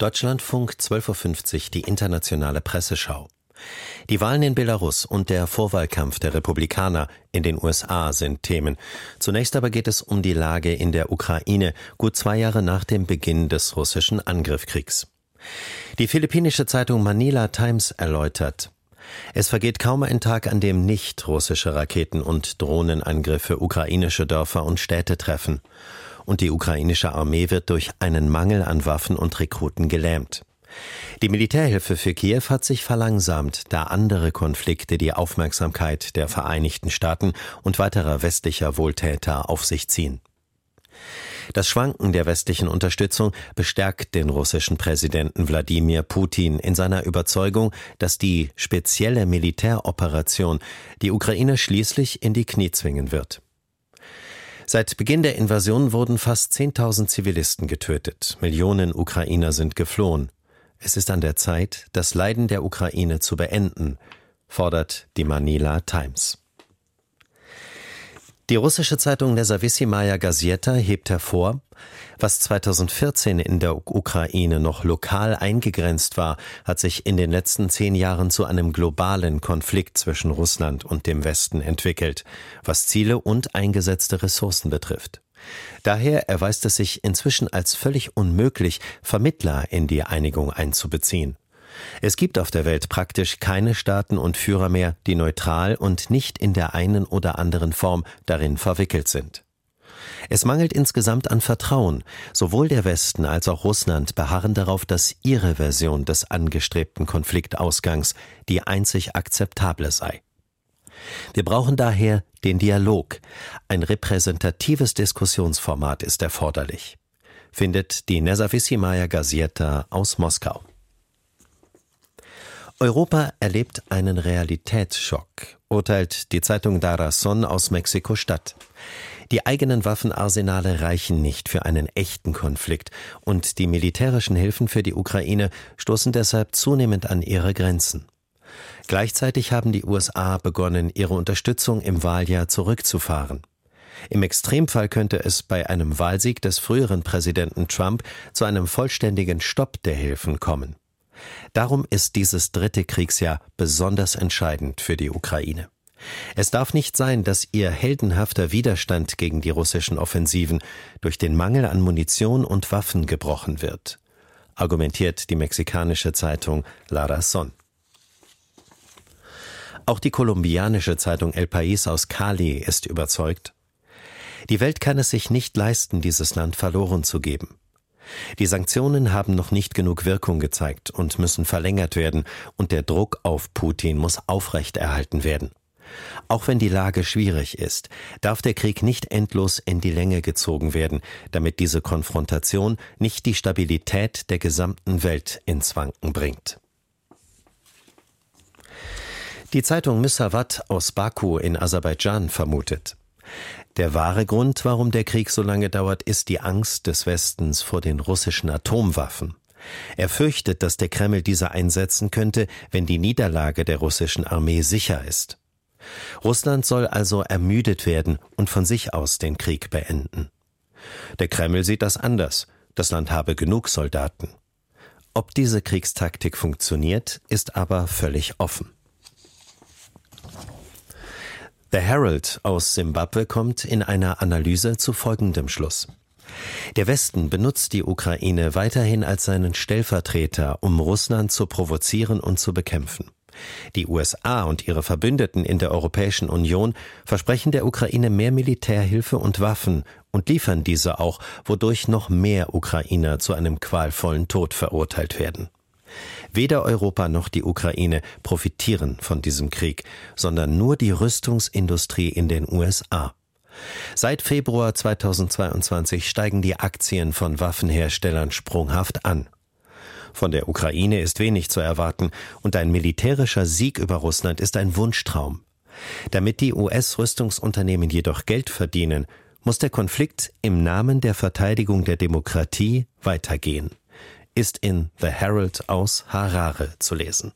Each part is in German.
Deutschlandfunk 12.50 Uhr die internationale Presseschau. Die Wahlen in Belarus und der Vorwahlkampf der Republikaner in den USA sind Themen. Zunächst aber geht es um die Lage in der Ukraine, gut zwei Jahre nach dem Beginn des russischen Angriffskriegs. Die philippinische Zeitung Manila Times erläutert, es vergeht kaum ein Tag, an dem nicht russische Raketen und Drohnenangriffe ukrainische Dörfer und Städte treffen und die ukrainische Armee wird durch einen Mangel an Waffen und Rekruten gelähmt. Die Militärhilfe für Kiew hat sich verlangsamt, da andere Konflikte die Aufmerksamkeit der Vereinigten Staaten und weiterer westlicher Wohltäter auf sich ziehen. Das Schwanken der westlichen Unterstützung bestärkt den russischen Präsidenten Wladimir Putin in seiner Überzeugung, dass die spezielle Militäroperation die Ukraine schließlich in die Knie zwingen wird. Seit Beginn der Invasion wurden fast 10.000 Zivilisten getötet. Millionen Ukrainer sind geflohen. Es ist an der Zeit, das Leiden der Ukraine zu beenden, fordert die Manila Times. Die russische Zeitung Nezawissimaya Gazeta hebt hervor, was 2014 in der Ukraine noch lokal eingegrenzt war, hat sich in den letzten zehn Jahren zu einem globalen Konflikt zwischen Russland und dem Westen entwickelt, was Ziele und eingesetzte Ressourcen betrifft. Daher erweist es sich inzwischen als völlig unmöglich, Vermittler in die Einigung einzubeziehen. Es gibt auf der Welt praktisch keine Staaten und Führer mehr, die neutral und nicht in der einen oder anderen Form darin verwickelt sind. Es mangelt insgesamt an Vertrauen. Sowohl der Westen als auch Russland beharren darauf, dass ihre Version des angestrebten Konfliktausgangs die einzig akzeptable sei. Wir brauchen daher den Dialog. Ein repräsentatives Diskussionsformat ist erforderlich, findet die Nezavissimaya Gazeta aus Moskau. Europa erlebt einen Realitätsschock, urteilt die Zeitung Darazon aus Mexiko-Stadt. Die eigenen Waffenarsenale reichen nicht für einen echten Konflikt und die militärischen Hilfen für die Ukraine stoßen deshalb zunehmend an ihre Grenzen. Gleichzeitig haben die USA begonnen, ihre Unterstützung im Wahljahr zurückzufahren. Im Extremfall könnte es bei einem Wahlsieg des früheren Präsidenten Trump zu einem vollständigen Stopp der Hilfen kommen. Darum ist dieses dritte Kriegsjahr besonders entscheidend für die Ukraine. Es darf nicht sein, dass ihr heldenhafter Widerstand gegen die russischen Offensiven durch den Mangel an Munition und Waffen gebrochen wird, argumentiert die mexikanische Zeitung La Razón. Auch die kolumbianische Zeitung El País aus Cali ist überzeugt, die Welt kann es sich nicht leisten, dieses Land verloren zu geben. Die Sanktionen haben noch nicht genug Wirkung gezeigt und müssen verlängert werden, und der Druck auf Putin muss aufrechterhalten werden. Auch wenn die Lage schwierig ist, darf der Krieg nicht endlos in die Länge gezogen werden, damit diese Konfrontation nicht die Stabilität der gesamten Welt ins Wanken bringt. Die Zeitung Misawat aus Baku in Aserbaidschan vermutet, der wahre Grund, warum der Krieg so lange dauert, ist die Angst des Westens vor den russischen Atomwaffen. Er fürchtet, dass der Kreml diese einsetzen könnte, wenn die Niederlage der russischen Armee sicher ist. Russland soll also ermüdet werden und von sich aus den Krieg beenden. Der Kreml sieht das anders. Das Land habe genug Soldaten. Ob diese Kriegstaktik funktioniert, ist aber völlig offen. The Herald aus Simbabwe kommt in einer Analyse zu folgendem Schluss. Der Westen benutzt die Ukraine weiterhin als seinen Stellvertreter, um Russland zu provozieren und zu bekämpfen. Die USA und ihre Verbündeten in der Europäischen Union versprechen der Ukraine mehr Militärhilfe und Waffen und liefern diese auch, wodurch noch mehr Ukrainer zu einem qualvollen Tod verurteilt werden. Weder Europa noch die Ukraine profitieren von diesem Krieg, sondern nur die Rüstungsindustrie in den USA. Seit Februar 2022 steigen die Aktien von Waffenherstellern sprunghaft an. Von der Ukraine ist wenig zu erwarten und ein militärischer Sieg über Russland ist ein Wunschtraum. Damit die US-Rüstungsunternehmen jedoch Geld verdienen, muss der Konflikt im Namen der Verteidigung der Demokratie weitergehen ist in The Herald aus Harare zu lesen.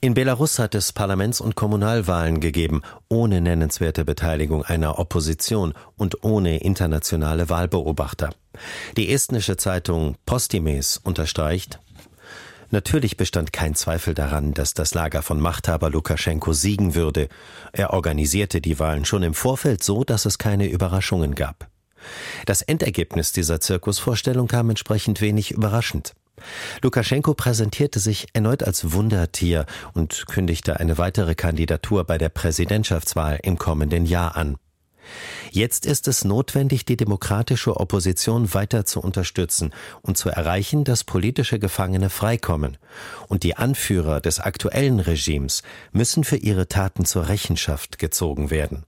In Belarus hat es Parlaments- und Kommunalwahlen gegeben, ohne nennenswerte Beteiligung einer Opposition und ohne internationale Wahlbeobachter. Die estnische Zeitung Postimes unterstreicht, Natürlich bestand kein Zweifel daran, dass das Lager von Machthaber Lukaschenko siegen würde. Er organisierte die Wahlen schon im Vorfeld so, dass es keine Überraschungen gab. Das Endergebnis dieser Zirkusvorstellung kam entsprechend wenig überraschend. Lukaschenko präsentierte sich erneut als Wundertier und kündigte eine weitere Kandidatur bei der Präsidentschaftswahl im kommenden Jahr an. Jetzt ist es notwendig, die demokratische Opposition weiter zu unterstützen und zu erreichen, dass politische Gefangene freikommen. Und die Anführer des aktuellen Regimes müssen für ihre Taten zur Rechenschaft gezogen werden,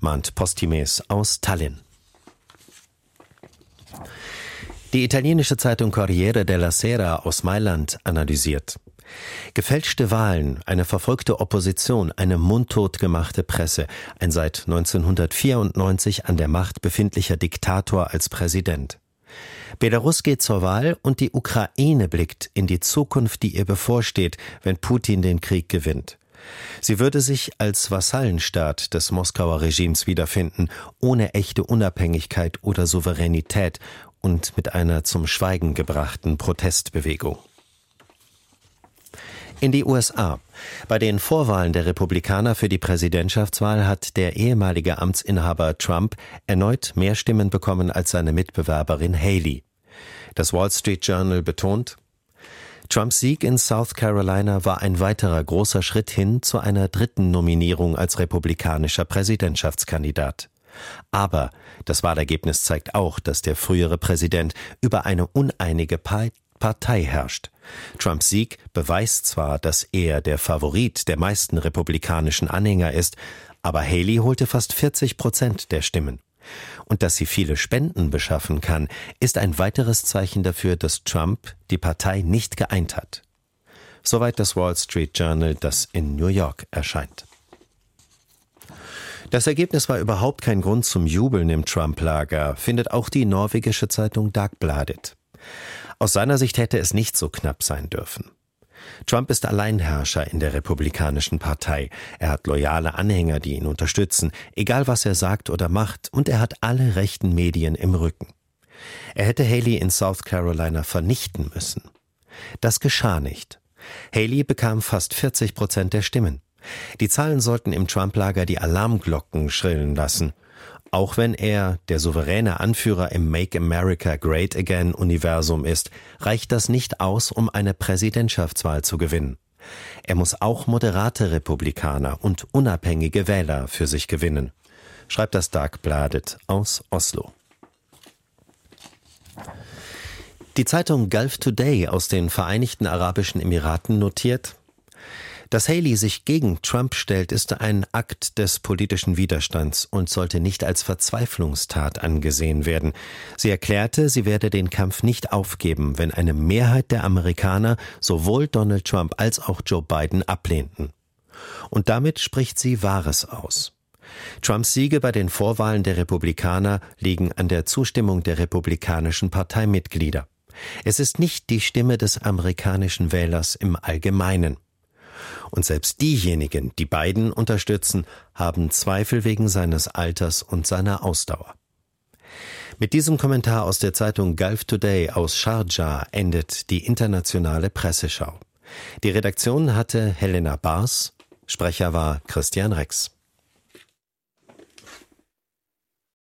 mahnt Postimes aus Tallinn. Die italienische Zeitung Corriere della Sera aus Mailand analysiert. Gefälschte Wahlen, eine verfolgte Opposition, eine mundtot gemachte Presse, ein seit 1994 an der Macht befindlicher Diktator als Präsident. Belarus geht zur Wahl und die Ukraine blickt in die Zukunft, die ihr bevorsteht, wenn Putin den Krieg gewinnt. Sie würde sich als Vassallenstaat des Moskauer Regimes wiederfinden, ohne echte Unabhängigkeit oder Souveränität und mit einer zum Schweigen gebrachten Protestbewegung. In die USA. Bei den Vorwahlen der Republikaner für die Präsidentschaftswahl hat der ehemalige Amtsinhaber Trump erneut mehr Stimmen bekommen als seine Mitbewerberin Haley. Das Wall Street Journal betont, Trumps Sieg in South Carolina war ein weiterer großer Schritt hin zu einer dritten Nominierung als republikanischer Präsidentschaftskandidat. Aber das Wahlergebnis zeigt auch, dass der frühere Präsident über eine uneinige Partei herrscht. Trumps Sieg beweist zwar, dass er der Favorit der meisten republikanischen Anhänger ist, aber Haley holte fast 40 Prozent der Stimmen. Und dass sie viele Spenden beschaffen kann, ist ein weiteres Zeichen dafür, dass Trump die Partei nicht geeint hat. Soweit das Wall Street Journal, das in New York erscheint. Das Ergebnis war überhaupt kein Grund zum Jubeln im Trump-Lager, findet auch die norwegische Zeitung Dagbladet. Aus seiner Sicht hätte es nicht so knapp sein dürfen. Trump ist Alleinherrscher in der Republikanischen Partei. Er hat loyale Anhänger, die ihn unterstützen, egal was er sagt oder macht, und er hat alle rechten Medien im Rücken. Er hätte Haley in South Carolina vernichten müssen. Das geschah nicht. Haley bekam fast 40 Prozent der Stimmen. Die Zahlen sollten im Trump-Lager die Alarmglocken schrillen lassen. Auch wenn er der souveräne Anführer im Make America Great Again Universum ist, reicht das nicht aus, um eine Präsidentschaftswahl zu gewinnen. Er muss auch moderate Republikaner und unabhängige Wähler für sich gewinnen, schreibt das Dagbladet aus Oslo. Die Zeitung Gulf Today aus den Vereinigten Arabischen Emiraten notiert, dass Haley sich gegen Trump stellt, ist ein Akt des politischen Widerstands und sollte nicht als Verzweiflungstat angesehen werden. Sie erklärte, sie werde den Kampf nicht aufgeben, wenn eine Mehrheit der Amerikaner sowohl Donald Trump als auch Joe Biden ablehnten. Und damit spricht sie Wahres aus. Trumps Siege bei den Vorwahlen der Republikaner liegen an der Zustimmung der republikanischen Parteimitglieder. Es ist nicht die Stimme des amerikanischen Wählers im Allgemeinen. Und selbst diejenigen, die Biden unterstützen, haben Zweifel wegen seines Alters und seiner Ausdauer. Mit diesem Kommentar aus der Zeitung Gulf Today aus Sharjah endet die internationale Presseschau. Die Redaktion hatte Helena Bars, Sprecher war Christian Rex.